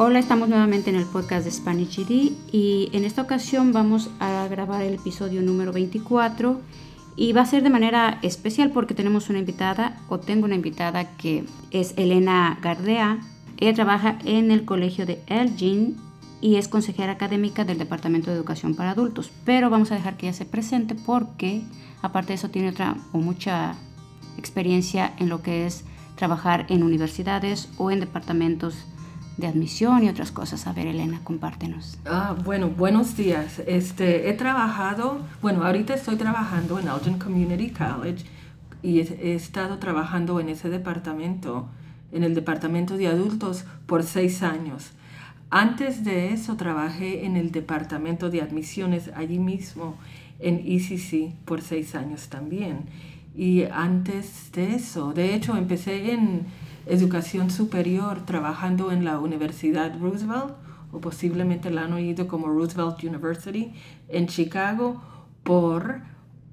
Hola, estamos nuevamente en el podcast de Spanish GD y en esta ocasión vamos a grabar el episodio número 24 y va a ser de manera especial porque tenemos una invitada o tengo una invitada que es Elena Gardea. Ella trabaja en el colegio de Elgin y es consejera académica del Departamento de Educación para Adultos, pero vamos a dejar que ella se presente porque aparte de eso tiene otra o mucha experiencia en lo que es trabajar en universidades o en departamentos de admisión y otras cosas. A ver, Elena, compártenos. Ah, bueno, buenos días. Este, he trabajado, bueno, ahorita estoy trabajando en Elgin Community College y he, estado trabajando en ese departamento, en el departamento de adultos, por seis años. Antes de eso trabajé en el departamento de admisiones allí mismo en ECC por seis años también. Y antes de eso, de hecho, empecé en educación superior trabajando en la Universidad Roosevelt, o posiblemente la han oído como Roosevelt University, en Chicago por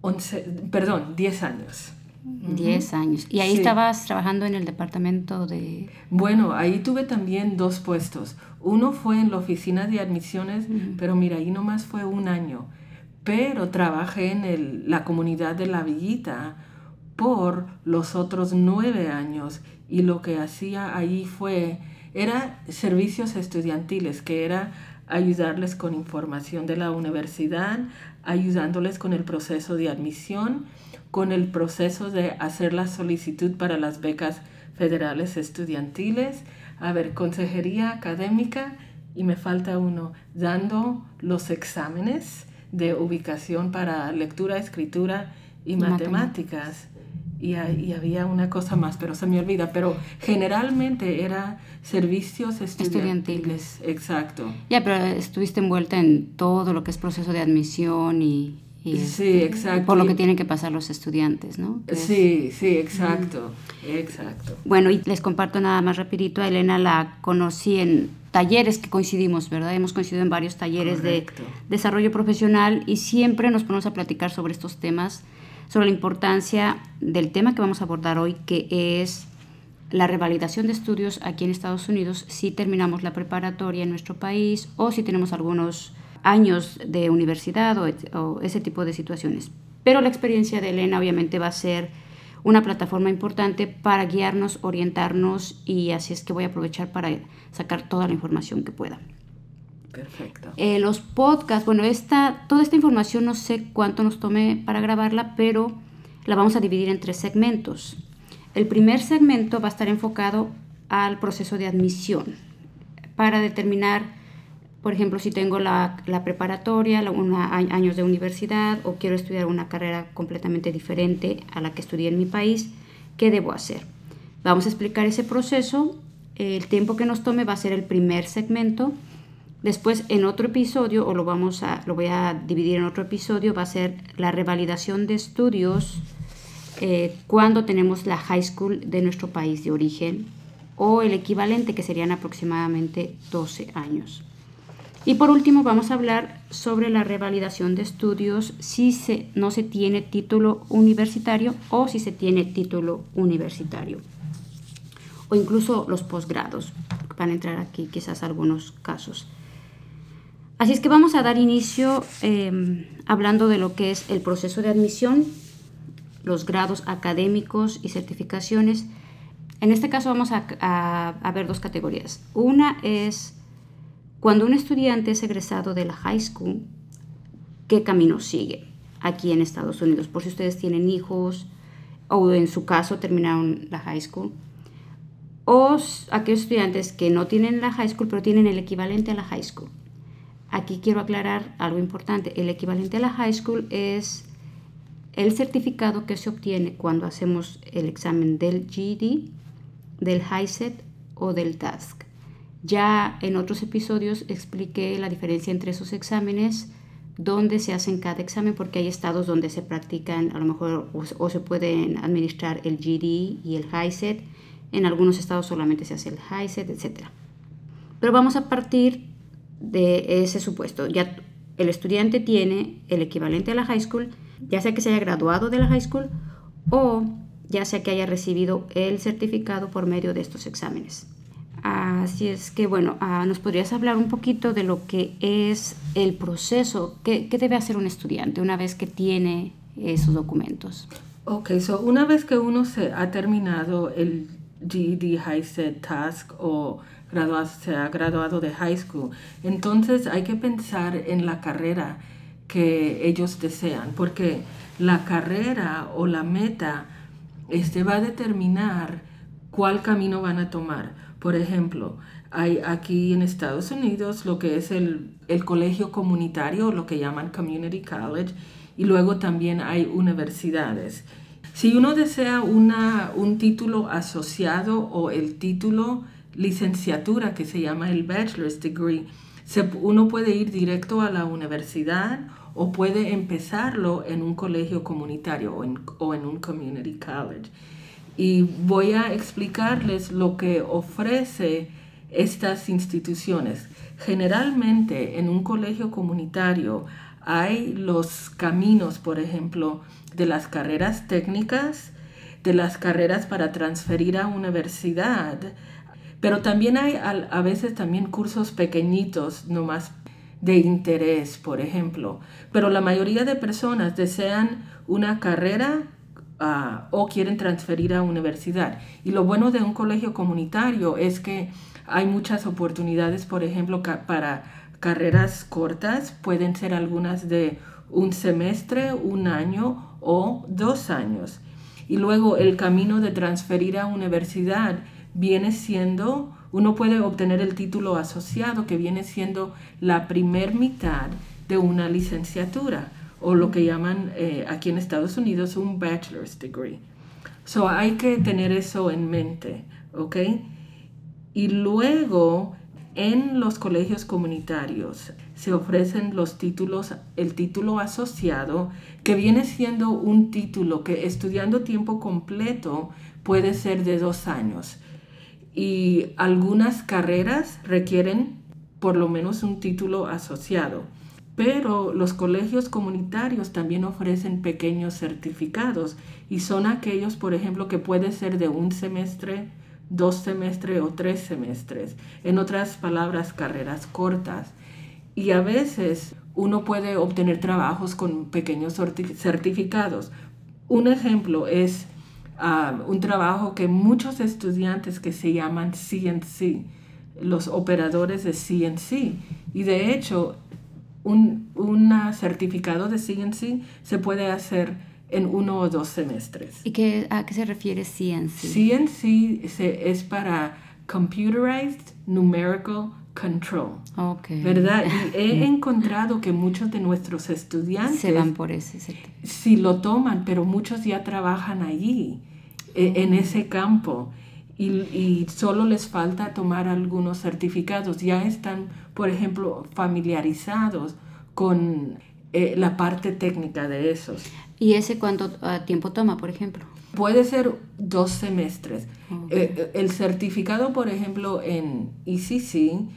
11, perdón, 10 años. 10 años. ¿Y ahí estabas trabajando en el departamento de...? Bueno, ahí tuve también dos puestos. Uno fue en la oficina de admisiones, pero mira, ahí nomás fue un año. Pero trabajé en el, la comunidad de La Villita por los otros nueve años. Y lo que hacía ahí fue, era servicios estudiantiles, que era ayudarles con información de la universidad, ayudándoles con el proceso de admisión, con el proceso de hacer la solicitud para las becas federales estudiantiles, a ver, consejería académica y me falta uno, dando los exámenes de ubicación para lectura, escritura y matemáticas y, había una cosa más, pero se me olvida, pero generalmente era servicios estudiantiles. Exacto. Ya, pero estuviste envuelta en todo lo que es proceso de admisión y... sí, este, exacto. Por lo que tienen que pasar los estudiantes, ¿no? sí, sí, exacto, exacto. Bueno, y les comparto nada más rapidito, a Elena la conocí en talleres que coincidimos, ¿verdad? Hemos coincidido en varios talleres de desarrollo profesional y siempre nos ponemos a platicar sobre estos temas sobre la importancia del tema que vamos a abordar hoy, que es la revalidación de estudios aquí en Estados Unidos si terminamos la preparatoria en nuestro país o si tenemos algunos años de universidad o, ese tipo de situaciones. Pero la experiencia de Elena obviamente va a ser una plataforma importante para guiarnos, orientarnos y así es que voy a aprovechar para sacar toda la información que pueda. Perfecto. Eh, los podcasts, bueno, esta, toda esta información no sé cuánto nos tome para grabarla, pero la vamos a dividir en tres segmentos. El primer segmento va a estar enfocado al proceso de admisión para determinar, por ejemplo, si tengo la, preparatoria, una, años de universidad o quiero estudiar una carrera completamente diferente a la que estudié en mi país, ¿qué debo hacer? Vamos a explicar ese proceso. El tiempo que nos tome va a ser el primer segmento Después en otro episodio, o lo, vamos a, lo voy a dividir en otro episodio, va a ser la revalidación de estudios eh, cuando tenemos la high school de nuestro país de origen o el equivalente que serían aproximadamente 12 años. Y por último vamos a hablar sobre la revalidación de estudios si se, no se tiene título universitario o si se tiene título universitario. O incluso los posgrados. Van a entrar aquí quizás algunos casos. Así es que vamos a dar inicio em, hablando de lo que es el proceso de admisión, los grados académicos y certificaciones. En este caso vamos a, ver dos categorías. Una es cuando un estudiante es egresado de la high school, ¿qué camino sigue aquí en Estados Unidos? Por si ustedes tienen hijos o en su caso terminaron la high school. O aquellos estudiantes que no tienen la high school pero tienen el equivalente a la high school. Aquí quiero aclarar algo importante. El equivalente a la high school es el certificado que se obtiene cuando hacemos el examen del GED, del HiSET o del TASC. Ya en otros episodios expliqué la diferencia entre esos exámenes, dónde se hacen cada examen, porque hay estados donde se practican, a lo mejor, o, se pueden administrar el GED y el HiSET. En algunos estados solamente se hace el HiSET, etc. Pero vamos a partir de ese supuesto. Ya el estudiante tiene el equivalente a la high school, ya sea que se haya graduado de la high school o ya sea que haya recibido el certificado por medio de estos exámenes. Así es que, bueno, ah, ¿nos podrías hablar un poquito de lo que es el proceso? ¿Qué, debe hacer un estudiante una vez que tiene esos documentos? Ok, so una vez que uno se ha terminado el GED High Set Task o se ha graduado de high school, entonces hay que pensar en la carrera que ellos desean, porque la carrera o la meta este, va a determinar cuál camino van a tomar. Por ejemplo, hay aquí en Estados Unidos lo que es el, colegio comunitario, lo que llaman Community College, y luego también hay universidades. Si uno desea una, un título asociado o el título licenciatura que se llama el Bachelor's Degree, uno puede ir directo a la universidad o puede empezarlo en un colegio comunitario o en, o en un community college y voy a explicarles lo que ofrece estas instituciones. Generalmente en un colegio comunitario hay los caminos, por ejemplo, de las carreras técnicas, de las carreras para transferir a universidad, pero también hay a, veces también cursos pequeñitos, no más de interés, por ejemplo. Pero la mayoría de personas desean una carrera o quieren transferir a universidad. Y lo bueno de un colegio comunitario es que hay muchas oportunidades, por ejemplo, para carreras cortas, pueden ser algunas de un semestre, un año o dos años. Y luego el camino de transferir a universidad viene siendo, uno puede obtener el título asociado, que viene siendo la primer mitad de una licenciatura o lo que llaman eh, aquí en Estados Unidos un bachelor's degree. So hay que tener eso en mente, ¿ok? Y luego en los colegios comunitarios se ofrecen los títulos, el título asociado, que viene siendo un título que estudiando tiempo completo puede ser de dos años. Y algunas carreras requieren por lo menos un título asociado. Pero los colegios comunitarios también ofrecen pequeños certificados y son aquellos, por ejemplo, que puede ser de un semestre, dos semestres o tres semestres. En otras palabras, carreras cortas. Y a veces uno puede obtener trabajos con pequeños certificados. Un ejemplo es ah, un trabajo que muchos estudiantes que se llaman CNC, los operadores de CNC. Y de hecho, un certificado de CNC se puede hacer en uno o dos semestres. ¿Y qué, a qué se refiere CNC? CNC es para Computerized Numerical Control. Okay. ¿Verdad? Y he encontrado que muchos de nuestros estudiantes... Se van por ese Sí lo toman, pero muchos ya trabajan allí, e, en ese campo y, y, solo les falta tomar algunos certificados. Ya están, por ejemplo, familiarizados con eh, la parte técnica de esos. ¿Y ese cuánto tiempo toma, por ejemplo? Puede ser dos semestres. Eh, eh, el certificado, por ejemplo, en ECC,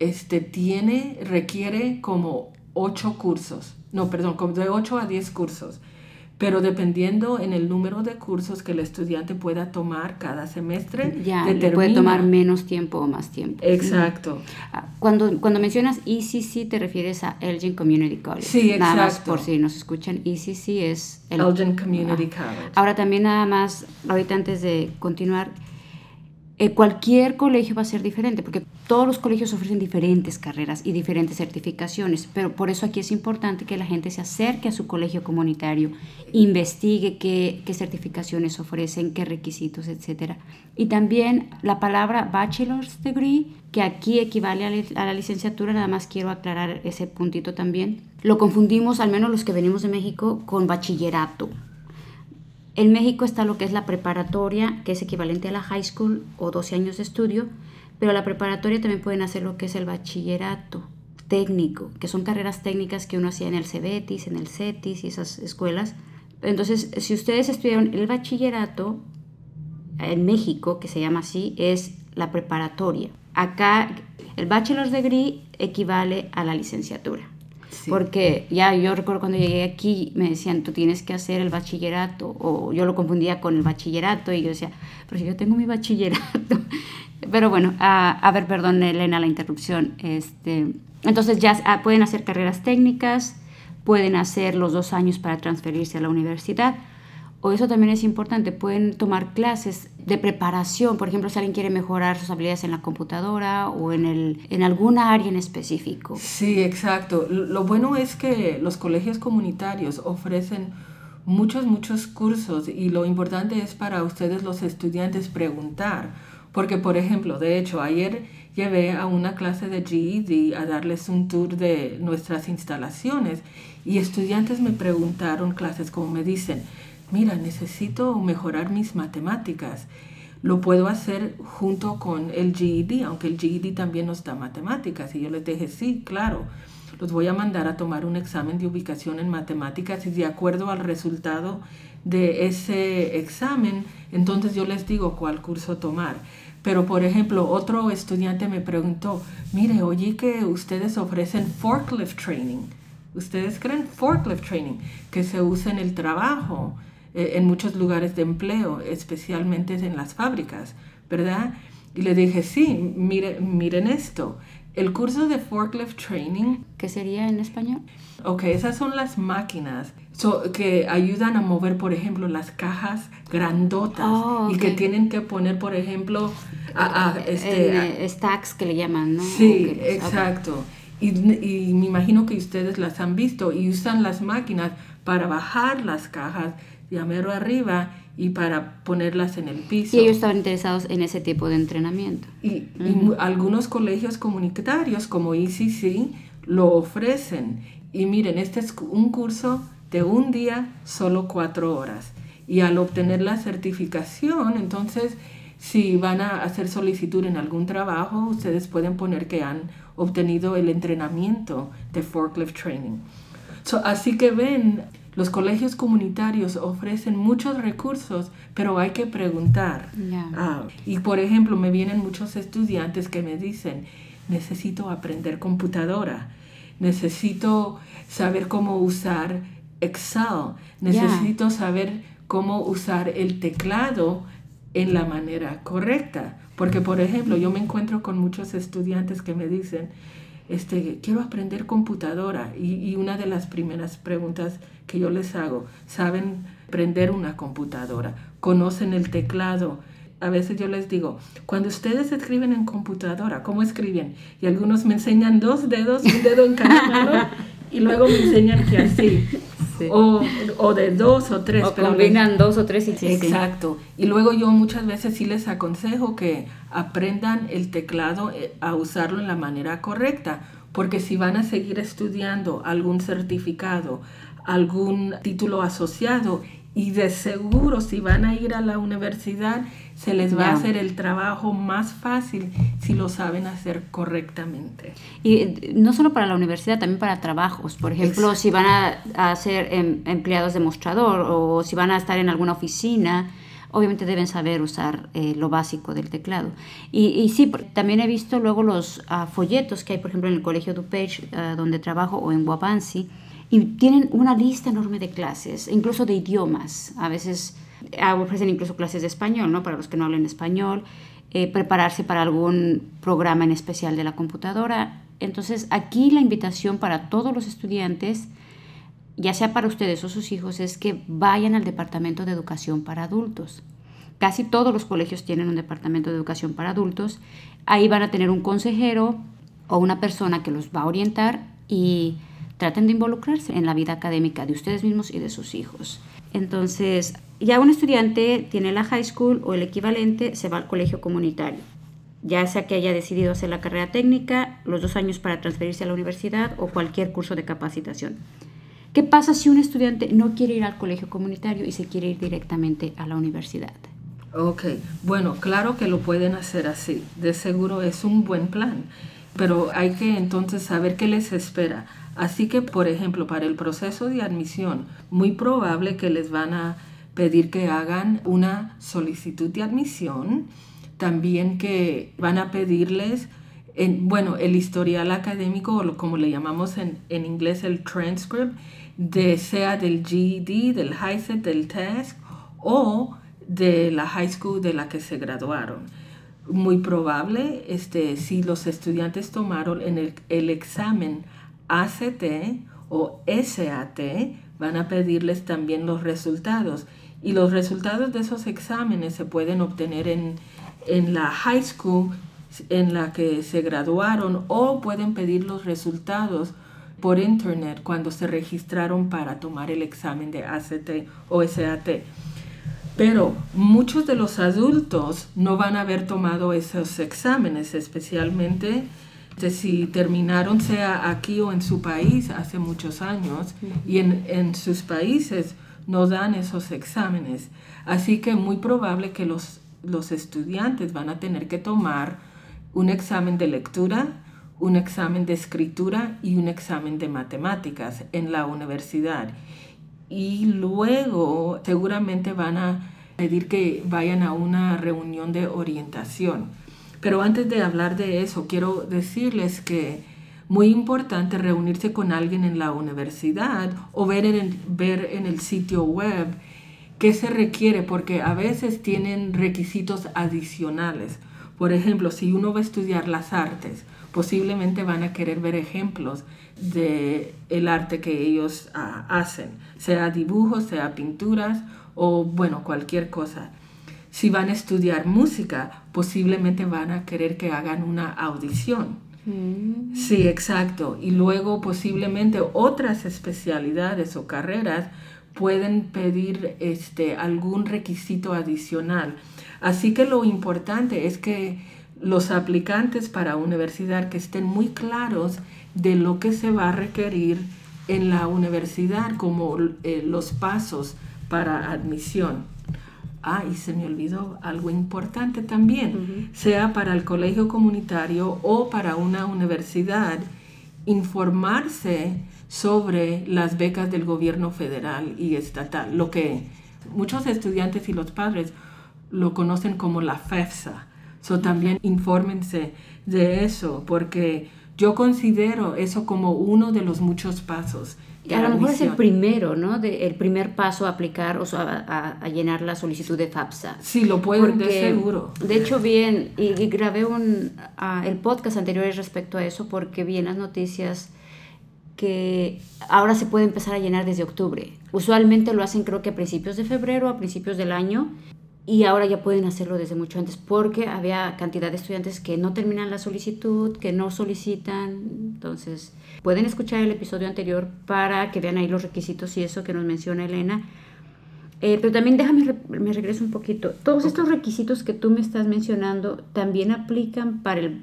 este, tiene, requiere como ocho cursos. No, perdón, como de ocho a diez cursos pero dependiendo en el número de cursos que el estudiante pueda tomar cada semestre, ya puede tomar menos tiempo o más tiempo. Exacto. Ah, cuando, cuando mencionas ECC te refieres a Elgin Community College. Sí, exacto. Nada más por si nos escuchan, ECC es el, Elgin Community ah. College. Ahora también nada más, ahorita antes de continuar, eh, cualquier colegio va a ser diferente, porque todos los colegios ofrecen diferentes carreras y diferentes certificaciones, pero por eso aquí es importante que la gente se acerque a su colegio comunitario, investigue qué, certificaciones ofrecen, qué requisitos, etc. Y también la palabra bachelor's degree, que aquí equivale a la licenciatura, nada más quiero aclarar ese puntito también. Lo confundimos, al menos los que venimos de México, con bachillerato. En México está lo que es la preparatoria, que es equivalente a la high school o 12 años de estudio, pero la preparatoria también pueden hacer lo que es el bachillerato técnico, que son carreras técnicas que uno hacía en el CEBETIS, en el CETIS y esas escuelas. Entonces, si ustedes estudiaron el bachillerato en México, que se llama así, es la preparatoria. Acá el bachelor's degree equivale a la licenciatura. Porque ya yo recuerdo cuando llegué aquí me decían, tú tienes que hacer el bachillerato, o yo lo confundía con el bachillerato y yo decía, pero si yo tengo mi bachillerato. Pero bueno, a, ver, perdón, Elena, la interrupción. Este, entonces ya ah, pueden hacer carreras técnicas, pueden hacer los dos años para transferirse a la universidad. O eso también es importante, pueden tomar clases de preparación, por ejemplo, si alguien quiere mejorar sus habilidades en la computadora o en, el, en alguna área en específico. Sí, exacto. Lo bueno es que los colegios comunitarios ofrecen muchos, muchos cursos y lo importante es para ustedes los estudiantes preguntar porque, por ejemplo, de hecho, ayer llevé a una clase de GED a darles un tour de nuestras instalaciones y estudiantes me preguntaron clases como me dicen, mira, necesito mejorar mis matemáticas. Lo puedo hacer junto con el GED, aunque el GED también nos da matemáticas. Y yo les dije, sí, claro, los voy a mandar a tomar un examen de ubicación en matemáticas y de acuerdo al resultado de ese examen, entonces yo les digo cuál curso tomar. Pero, por ejemplo, otro estudiante me preguntó, mire, oye que ustedes ofrecen forklift training. ¿Ustedes creen forklift training que se usa en el trabajo, eh, en muchos lugares de empleo, especialmente en las fábricas, verdad? Y le dije, sí, mire, miren esto. El curso de forklift training. ¿Qué sería en español? Ok, esas son las máquinas que ayudan a mover, por ejemplo, las cajas grandotas oh, y que tienen que poner, por ejemplo, a, este, stacks que le llaman, ¿no? Sí, exacto. Y, y, me imagino que ustedes las han visto y usan las máquinas para bajar las cajas de amero arriba y para ponerlas en el piso. Y ellos estaban interesados en ese tipo de entrenamiento. Y, y algunos colegios comunitarios como ECC lo ofrecen. Y miren, este es un curso de un día, solo cuatro horas. Y al obtener la certificación, entonces, si van a hacer solicitud en algún trabajo, ustedes pueden poner que han obtenido el entrenamiento de forklift training. así que ven, los colegios comunitarios ofrecen muchos recursos, pero hay que preguntar. Ah, y por ejemplo, me vienen muchos estudiantes que me dicen, necesito aprender computadora, necesito saber cómo usar Excel. Necesito saber cómo usar el teclado en la manera correcta. Porque, por ejemplo, yo me encuentro con muchos estudiantes que me dicen, este, quiero aprender computadora. Y, y una de las primeras preguntas que yo les hago, ¿saben prender una computadora? ¿Conocen el teclado? a veces yo les digo, cuando ustedes escriben en computadora, ¿cómo escriben? Y algunos me enseñan dos dedos, un dedo en cada mano, y luego me enseñan que así. O, o, de dos o tres. O combinan dos o tres y sí, Exacto. Y luego yo muchas veces sí les aconsejo que aprendan el teclado eh, a usarlo en la manera correcta, porque si van a seguir estudiando algún certificado, algún título asociado y de seguro si van a ir a la universidad se les va a hacer el trabajo más fácil si lo saben hacer correctamente. Y eh, no solo para la universidad, también para trabajos. Por ejemplo, si van a, ser em, empleados de mostrador o si van a estar en alguna oficina, obviamente deben saber usar eh, lo básico del teclado. Y, y sí, también he visto luego los ah, folletos que hay, por ejemplo, en el Colegio DuPage, uh, donde trabajo, o en Wapansi, y tienen una lista enorme de clases, incluso de idiomas. A veces Ah, ofrecen incluso clases de español, ¿no? Para los que no hablen español, eh, prepararse para algún programa en especial de la computadora. Entonces, aquí la invitación para todos los estudiantes, ya sea para ustedes o sus hijos, es que vayan al Departamento de Educación para Adultos. Casi todos los colegios tienen un departamento de educación para adultos. Ahí van a tener un consejero o una persona que los va a orientar y traten de involucrarse en la vida académica de ustedes mismos y de sus hijos. Entonces, ya un estudiante tiene la high school o el equivalente, se va al colegio comunitario, ya sea que haya decidido hacer la carrera técnica, los dos años para transferirse a la universidad o cualquier curso de capacitación. ¿Qué pasa si un estudiante no quiere ir al colegio comunitario y se quiere ir directamente a la universidad? Ok, bueno, claro que lo pueden hacer así, de seguro es un buen plan, pero hay que entonces saber qué les espera. Así que, por ejemplo, para el proceso de admisión, muy probable que les van a pedir que hagan una solicitud de admisión, también que van a pedirles, en, bueno, el historial académico, o como le llamamos en, en inglés el transcript, de, sea del GED, del HiSET, del TESC o de la high school de la que se graduaron. muy probable, este, si los estudiantes tomaron en el, el examen ACT o SAT, van a pedirles también los resultados. Y los resultados de esos exámenes se pueden obtener en, en la high school en la que se graduaron o pueden pedir los resultados por internet cuando se registraron para tomar el examen de ACT o SAT. Pero muchos de los adultos no van a haber tomado esos exámenes, especialmente si terminaron sea aquí o en su país hace muchos años y en, en sus países no dan esos exámenes. Así que muy probable que los, los estudiantes van a tener que tomar un examen de lectura, un examen de escritura y un examen de matemáticas en la universidad. Y luego seguramente van a pedir que vayan a una reunión de orientación. Pero antes de hablar de eso, quiero decirles que muy importante reunirse con alguien en la universidad o ver en el, ver en el sitio web qué se requiere, porque a veces tienen requisitos adicionales. Por ejemplo, si uno va a estudiar las artes, posiblemente van a querer ver ejemplos de el arte que ellos ah, hacen, sea dibujos, sea pinturas o bueno, cualquier cosa. Si van a estudiar música, posiblemente van a querer que hagan una audición. Mm. Sí, exacto. Y luego posiblemente otras especialidades o carreras pueden pedir este, algún requisito adicional. Así que lo importante es que los aplicantes para universidad que estén muy claros de lo que se va a requerir en la universidad como eh, los pasos para admisión. Ah, y se me olvidó algo importante también, sea para el colegio comunitario o para una universidad, informarse sobre las becas del gobierno federal y estatal, lo que muchos estudiantes y los padres lo conocen como la FEFSA. So, también infórmense de eso, porque yo considero eso como uno de los muchos pasos. Y a lo mejor es el primero, ¿no? De, el primer paso a aplicar o a, a, llenar la solicitud de FAFSA. Sí, lo pueden, de seguro. De hecho, bien, y, grabé un, el podcast anterior respecto a eso porque vi en las noticias que ahora se puede empezar a llenar desde octubre. Usualmente lo hacen creo que a principios de febrero, a principios del año, y ahora ya pueden hacerlo desde mucho antes porque había cantidad de estudiantes que no terminan la solicitud, que no solicitan. Entonces, pueden escuchar el episodio anterior para que vean ahí los requisitos y eso que nos menciona Elena. Eh, pero también déjame, me regreso un poquito. Todos estos requisitos que tú me estás mencionando también aplican para el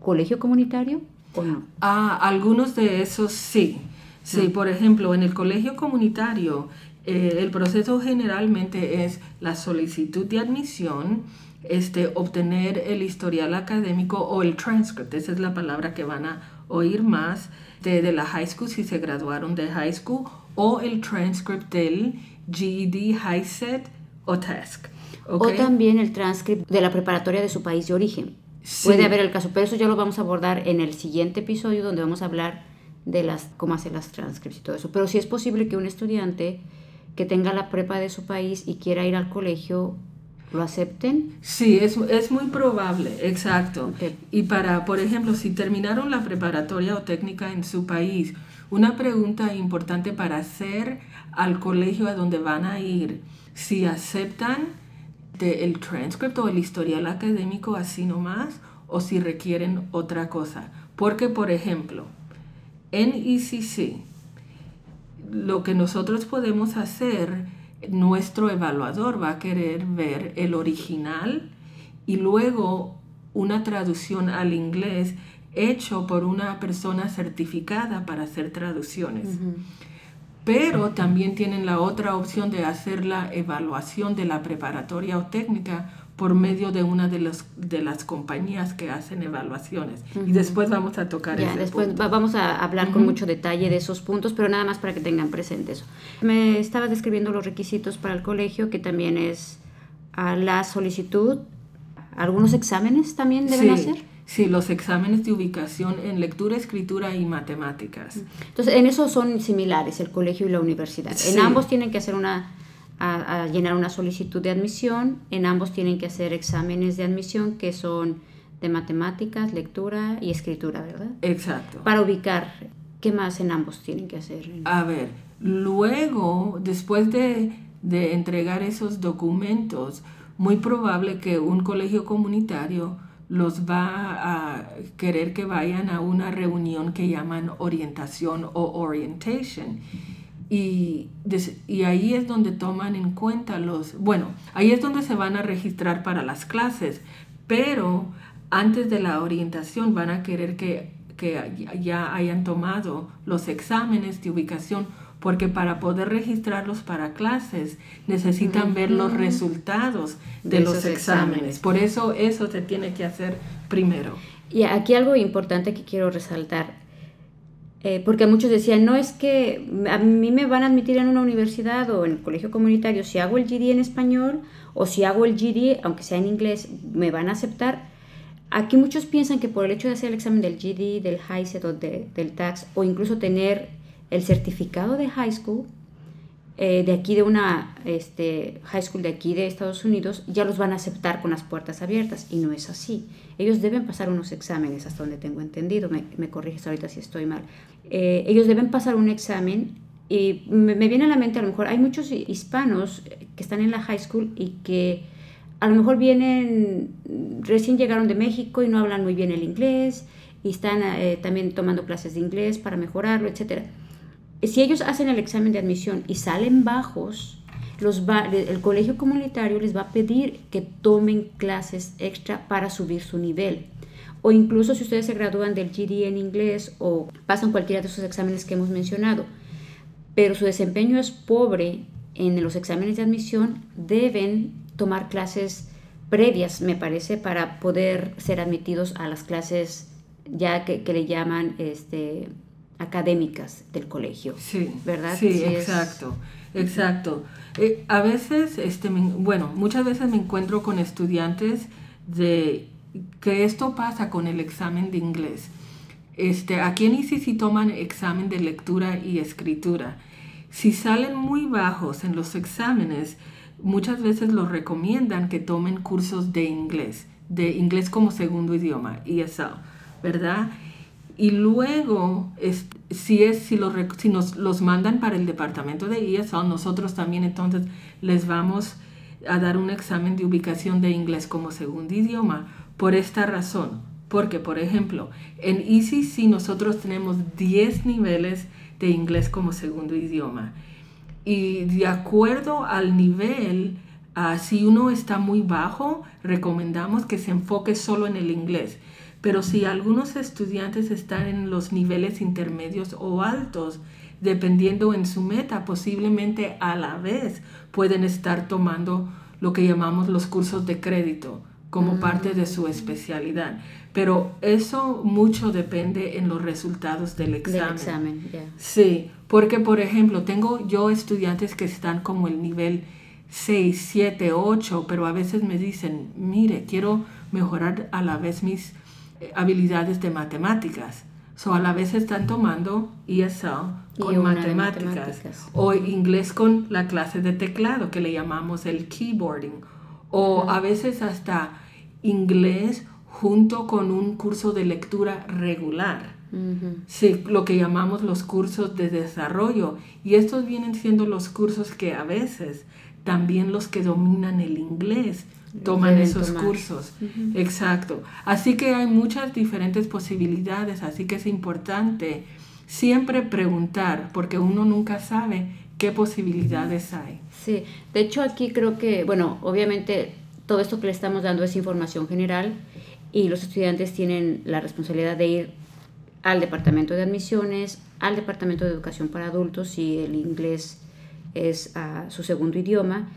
colegio comunitario o no? Ah, algunos de esos sí. Sí, ah. por ejemplo, en el colegio comunitario eh, el proceso generalmente es la solicitud de admisión, este, obtener el historial académico o el transcript, esa es la palabra que van a oír más de, la high school si se graduaron de high school o el transcript del GED, High Set o TASC. O también el transcript de la preparatoria de su país de origen. Puede haber el caso, pero eso ya lo vamos a abordar en el siguiente episodio donde vamos a hablar de las cómo hacer las transcripts y todo eso. Pero sí es posible que un estudiante que tenga la prepa de su país y quiera ir al colegio, ¿lo acepten? Sí, es, es muy probable, exacto. Y para, por ejemplo, si terminaron la preparatoria o técnica en su país, una pregunta importante para hacer al colegio a donde van a ir, si aceptan el transcript o el historial académico así nomás, o si requieren otra cosa. Porque, por ejemplo, en ECC, lo que nosotros podemos hacer, nuestro evaluador va a querer ver el original y luego una traducción al inglés hecho por una persona certificada para hacer traducciones. Pero también tienen la otra opción de hacer la evaluación de la preparatoria o técnica por medio de una de, los, de las compañías que hacen evaluaciones. Y después vamos a tocar ya, después vamos a hablar con mucho detalle de esos puntos, pero nada más para que tengan presente eso. Me estabas describiendo los requisitos para el colegio, que también es a la solicitud. ¿Algunos exámenes también deben hacer? Sí, los exámenes de ubicación en lectura, escritura y matemáticas. Entonces, en eso son similares el colegio y la universidad. En ambos tienen que hacer una a, llenar una solicitud de admisión. En ambos tienen que hacer exámenes de admisión que son de matemáticas, lectura y escritura, ¿verdad? Exacto. Para ubicar, ¿qué más en ambos tienen que hacer? A ver, luego, después de, de entregar esos documentos, muy probable que un colegio comunitario los va a querer que vayan a una reunión que llaman orientación o orientation. Y, y, ahí es donde toman en cuenta los, bueno, ahí es donde se van a registrar para las clases, pero antes de la orientación van a querer que, que ya hayan tomado los exámenes de ubicación porque para poder registrarlos para clases necesitan ver los resultados de, los exámenes. Por eso eso se tiene que hacer primero. Y aquí algo importante que quiero resaltar, eh, porque muchos decían, no es que a mí me van a admitir en una universidad o en el colegio comunitario, si hago el GD en español o si hago el GD, aunque sea en inglés, me van a aceptar. Aquí muchos piensan que por el hecho de hacer el examen del GD, del HiSET o del TAX, o incluso tener el certificado de high school eh, de aquí de una este, high school de aquí de Estados Unidos, ya los van a aceptar con las puertas abiertas y no es así. Ellos deben pasar unos exámenes, hasta donde tengo entendido, me, me corriges ahorita si estoy mal. Eh, ellos deben pasar un examen y me, viene a la mente, a lo mejor hay muchos hispanos que están en la high school y que a lo mejor vienen, recién llegaron de México y no hablan muy bien el inglés y están eh, también tomando clases de inglés para mejorarlo, etcétera si ellos hacen el examen de admisión y salen bajos, el colegio comunitario les va a pedir que tomen clases extra para subir su nivel. O incluso si ustedes se gradúan del GD en inglés o pasan cualquiera de esos exámenes que hemos mencionado, pero su desempeño es pobre en los exámenes de admisión, deben tomar clases previas, me parece, para poder ser admitidos a las clases ya que, que le llaman este, académicas del colegio. Sí, ¿verdad? Sí, exacto, exacto. Eh, a veces, este, bueno, muchas veces me encuentro con estudiantes de que esto pasa con el examen de inglés. Este, aquí en ICC toman examen de lectura y escritura. Si salen muy bajos en los exámenes, muchas veces los recomiendan que tomen cursos de inglés, de inglés como segundo idioma, ESL, ¿verdad? Y luego, si, es, si, los, si nos los mandan para el departamento de ESL, nosotros también entonces les vamos a dar un examen de ubicación de inglés como segundo idioma por esta razón. Porque, por ejemplo, en ECC nosotros tenemos 10 niveles de inglés como segundo idioma. Y de acuerdo al nivel, uh, si uno está muy bajo, recomendamos que se enfoque solo en el inglés. Pero si algunos estudiantes están en los niveles intermedios o altos, dependiendo en su meta, posiblemente a la vez pueden estar tomando lo que llamamos los cursos de crédito como mm. parte de su especialidad. Pero eso mucho depende en los resultados del examen. examen Sí, porque por ejemplo, tengo yo estudiantes que están como el nivel 6, 7, 8, pero a veces me dicen, mire, quiero mejorar a la vez mis habilidades de matemáticas. So, a la vez están tomando ESL con matemáticas, o inglés con la clase de teclado que le llamamos el keyboarding o a veces hasta inglés junto con un curso de lectura regular. Sí, lo que llamamos los cursos de desarrollo. Y estos vienen siendo los cursos que a veces también los que dominan el inglés toman esos cursos. Exacto. Así que hay muchas diferentes posibilidades, así que es importante siempre preguntar, porque uno nunca sabe qué posibilidades hay. Sí, de hecho aquí creo que, bueno, obviamente todo esto que le estamos dando es información general y los estudiantes tienen la responsabilidad de ir al departamento de admisiones, al departamento de educación para adultos si el inglés es ah, su segundo idioma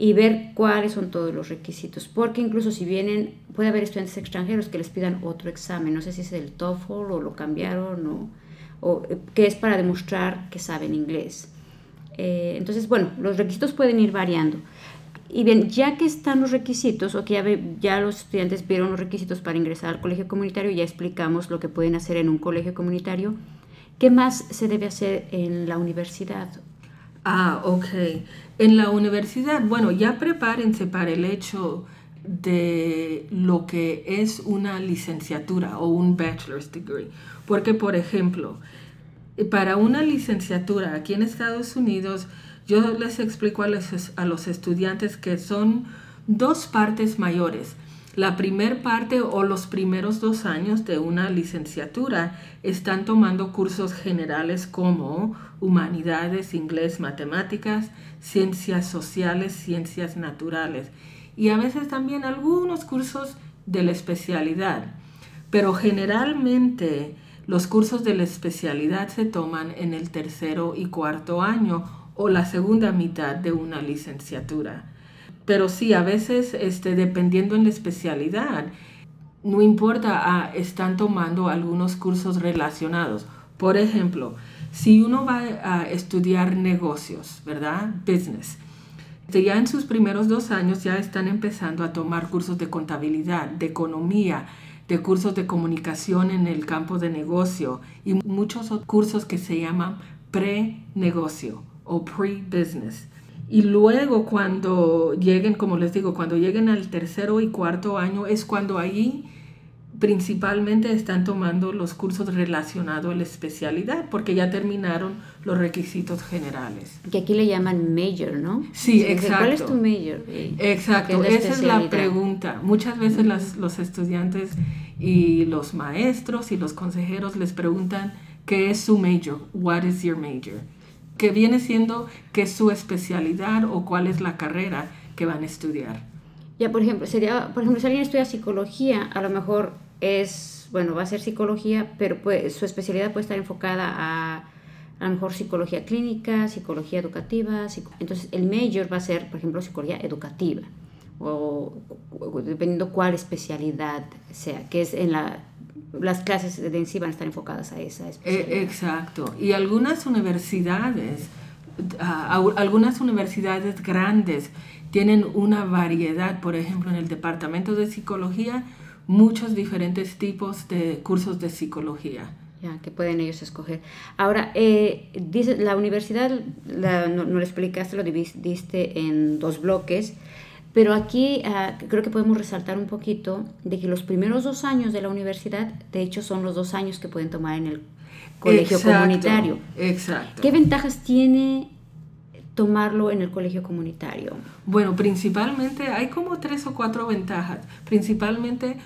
y ver cuáles son todos los requisitos, porque incluso si vienen, puede haber estudiantes extranjeros que les pidan otro examen, no sé si es el TOEFL o lo cambiaron o, o eh, que es para demostrar que saben inglés. Eh, entonces, bueno, los requisitos pueden ir variando. Y bien, ya que están los requisitos, o que ya, ya los estudiantes vieron los requisitos para ingresar al colegio comunitario, ya explicamos lo que pueden hacer en un colegio comunitario, ¿qué más se debe hacer en la universidad Ah, ok. En la universidad, bueno, ya prepárense para el hecho de lo que es una licenciatura o un bachelor's degree. Porque, por ejemplo, para una licenciatura aquí en Estados Unidos, yo les explico a los, a los estudiantes que son dos partes mayores. La primer parte o los primeros dos años de una licenciatura están tomando cursos generales como humanidades, inglés, matemáticas, ciencias sociales, ciencias naturales y a veces también algunos cursos de la especialidad. Pero generalmente los cursos de la especialidad se toman en el tercero y cuarto año o la segunda mitad de una licenciatura. Pero sí, a veces, este, dependiendo en la especialidad, no importa, ah, están tomando algunos cursos relacionados. Por ejemplo, si uno va a estudiar negocios, ¿verdad? Business. Ya en sus primeros dos años ya están empezando a tomar cursos de contabilidad, de economía, de cursos de comunicación en el campo de negocio y muchos cursos que se llaman pre-negocio o pre-business. Y luego cuando lleguen, como les digo, cuando lleguen al tercero y cuarto año es cuando ahí principalmente están tomando los cursos relacionados a la especialidad porque ya terminaron los requisitos generales. Que aquí le llaman major, ¿no? Sí, exacto. ¿Cuál es tu major? Exacto, esa es la pregunta. Muchas veces los estudiantes y los maestros y los consejeros les preguntan qué es su major, what is your major, que viene siendo qué es su especialidad o cuál es la carrera que van a estudiar. Ya, por ejemplo, sería, por ejemplo, si alguien estudia psicología, a lo mejor es, bueno, va a ser psicología, pero pues, su especialidad puede estar enfocada a a lo mejor psicología clínica, psicología educativa. Entonces, el major va a ser, por ejemplo, psicología educativa, o, dependiendo cuál especialidad sea, que es en la las clases de en sí van a estar enfocadas a esa especialidad. Exacto. Y algunas universidades, algunas universidades grandes tienen una variedad, por ejemplo, en el departamento de psicología, muchos diferentes tipos de cursos de psicología. Ya, que pueden ellos escoger. Ahora, eh, dice, la universidad, no, lo explicaste, lo dividiste en dos bloques, pero aquí ah, creo que podemos resaltar un poquito de que los primeros dos años de la universidad, de hecho, son los dos años que pueden tomar en el colegio comunitario. Exacto. ¿Qué ventajas tiene tomarlo en el colegio comunitario? Bueno, principalmente hay como tres o cuatro ventajas. Principalmente,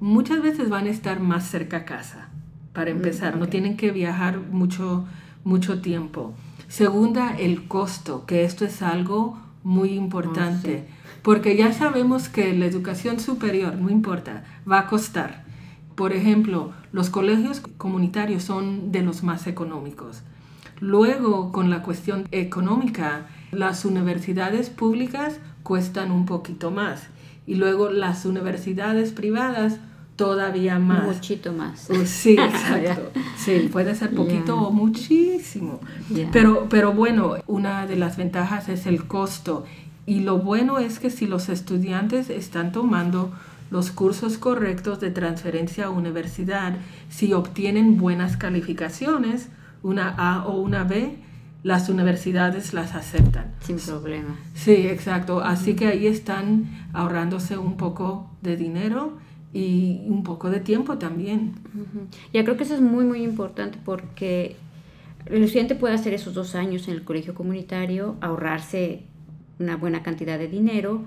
muchas veces van a estar más cerca a casa, para mm, empezar. No tienen que viajar mucho, mucho tiempo. Segunda, el costo, que esto es algo muy importante. Oh, porque ya sabemos que la educación superior, no importa, va a costar. Por ejemplo, los colegios comunitarios son de los más económicos. Luego, con la cuestión económica, las universidades públicas cuestan un poquito más. Y luego las universidades privadas todavía más. Muchito más. Uh, sí, exacto. Sí, puede ser poquito o muchísimo. Pero, pero bueno, una de las ventajas es el costo y lo bueno es que si los estudiantes están tomando los cursos correctos de transferencia a universidad, si obtienen buenas calificaciones, una A o una B, las universidades las aceptan. Sin problema. Sí, exacto. Así que ahí están ahorrándose un poco de dinero y un poco de tiempo también. Ya creo que eso es muy, muy importante porque el estudiante puede hacer esos dos años en el colegio comunitario, ahorrarse una buena cantidad de dinero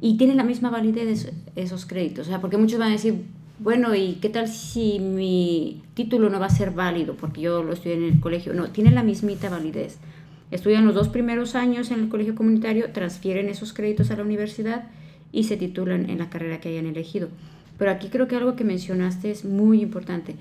y tienen la misma validez esos créditos. O sea, porque muchos van a decir, bueno, ¿y qué tal si mi título no va a ser válido porque yo lo estudié en el colegio? No, tienen la mismita validez. Estudian los dos primeros años en el colegio comunitario, transfieren esos créditos a la universidad y se titulan en la carrera que hayan elegido. Pero aquí creo que algo que mencionaste es muy importante,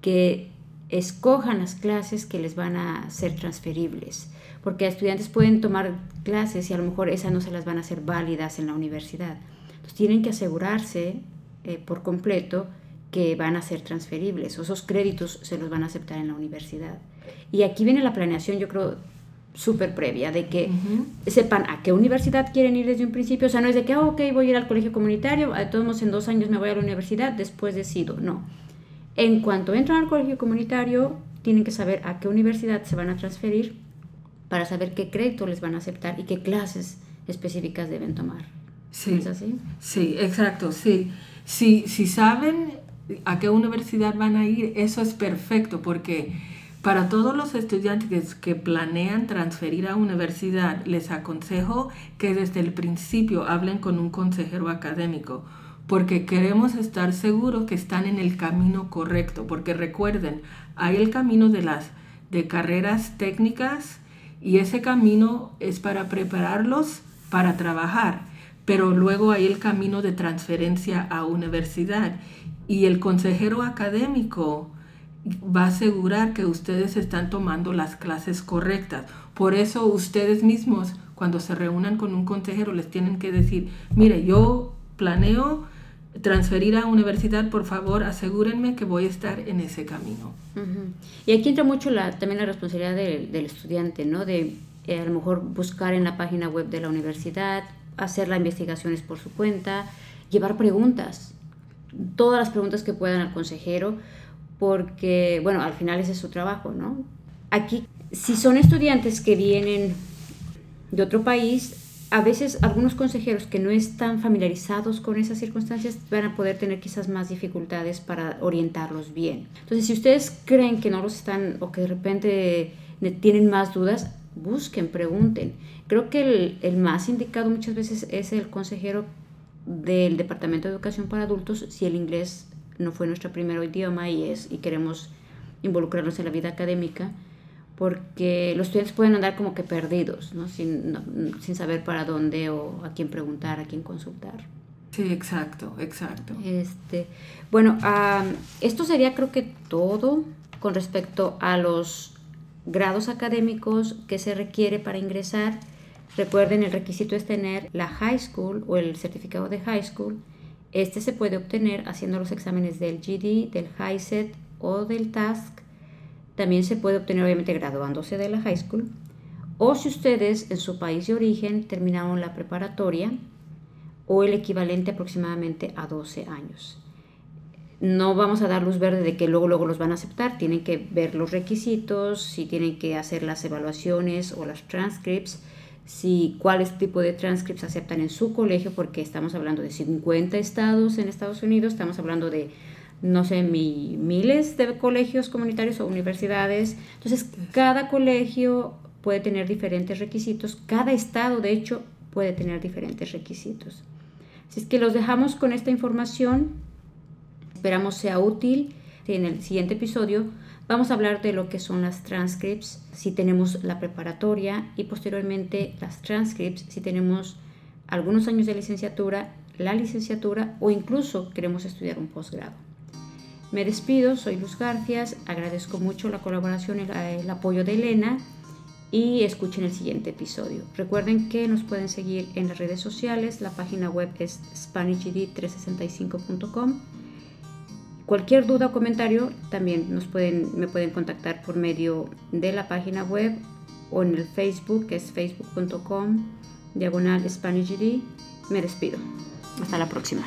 que escojan las clases que les van a ser transferibles porque estudiantes pueden tomar clases y a lo mejor esas no se las van a hacer válidas en la universidad. Entonces tienen que asegurarse eh, por completo que van a ser transferibles o esos créditos se los van a aceptar en la universidad. Y aquí viene la planeación, yo creo, súper previa, de que sepan a qué universidad quieren ir desde un principio. O sea, no es de que, oh, ok, voy a ir al colegio comunitario, de todos modos en dos años me voy a la universidad, después decido. No. En cuanto entran al colegio comunitario, tienen que saber a qué universidad se van a transferir para saber qué crédito les van a aceptar y qué clases específicas deben tomar. Sí, ¿Es así? Sí, exacto, sí. Si, si saben a qué universidad van a ir, eso es perfecto porque para todos los estudiantes que planean transferir a universidad, les aconsejo que desde el principio hablen con un consejero académico, porque queremos estar seguros que están en el camino correcto, porque recuerden, hay el camino de las de carreras técnicas y ese camino es para prepararlos para trabajar, pero luego hay el camino de transferencia a universidad y el consejero académico va a asegurar que ustedes están tomando las clases correctas. Por eso ustedes mismos, cuando se reúnan con un consejero, les tienen que decir, mire, yo planeo transferir a universidad, por favor, asegúrenme que voy a estar en ese camino. Y aquí entra mucho la, también la responsabilidad del, estudiante, ¿no? De eh, a lo mejor buscar en la página web de la universidad, hacer las investigaciones por su cuenta, llevar preguntas, todas las preguntas que puedan al consejero, porque, bueno, al final ese es su trabajo, ¿no? Aquí, si son estudiantes que vienen de otro país, a veces algunos consejeros que no están familiarizados con esas circunstancias van a poder tener quizás más dificultades para orientarlos bien. Entonces, si ustedes creen que no los están o que de repente tienen más dudas, busquen, pregunten. Creo que el, el más indicado muchas veces es el consejero del Departamento de Educación para Adultos si el inglés no fue nuestro primer idioma y, es, y queremos involucrarnos en la vida académica, porque los estudiantes pueden andar como que perdidos, ¿no? Sin, sin saber para dónde o a quién preguntar, a quién consultar. Sí, exacto, exacto. Este, bueno, esto sería creo que todo con respecto a los grados académicos que se requiere para ingresar. Recuerden, el requisito es tener la high school o el certificado de high school este se puede obtener haciendo los exámenes del GD, del HiSET o del TASC. También se puede obtener obviamente graduándose de la high school. O si ustedes en su país de origen terminaron la preparatoria o el equivalente aproximadamente a 12 años. No vamos a dar luz verde de que luego, luego los van a aceptar. Tienen que ver los requisitos, si tienen que hacer las evaluaciones o las transcripts si cuáles tipo de transcripts aceptan en su colegio, porque estamos hablando de 50 estados en Estados Unidos, estamos hablando de, no sé, miles de colegios comunitarios o universidades. Entonces, cada colegio puede tener diferentes requisitos, cada estado, de hecho, puede tener diferentes requisitos. Así es que los dejamos con esta información, esperamos sea útil. En el siguiente episodio Vamos a hablar de lo que son las transcripts, si tenemos la preparatoria y posteriormente las transcripts, si tenemos algunos años de licenciatura, la licenciatura o incluso queremos estudiar un posgrado. Me despido, soy Luz Garcias, agradezco mucho la colaboración y el apoyo de Elena y escuchen el siguiente episodio. Recuerden que nos pueden seguir en las redes sociales, la página web es SpanishGD365.com Cualquier duda o comentario también nos pueden, me pueden contactar por medio de la página web o en el Facebook, que es facebook.com, diagonal SpanishGD. Me despido. Hasta la próxima.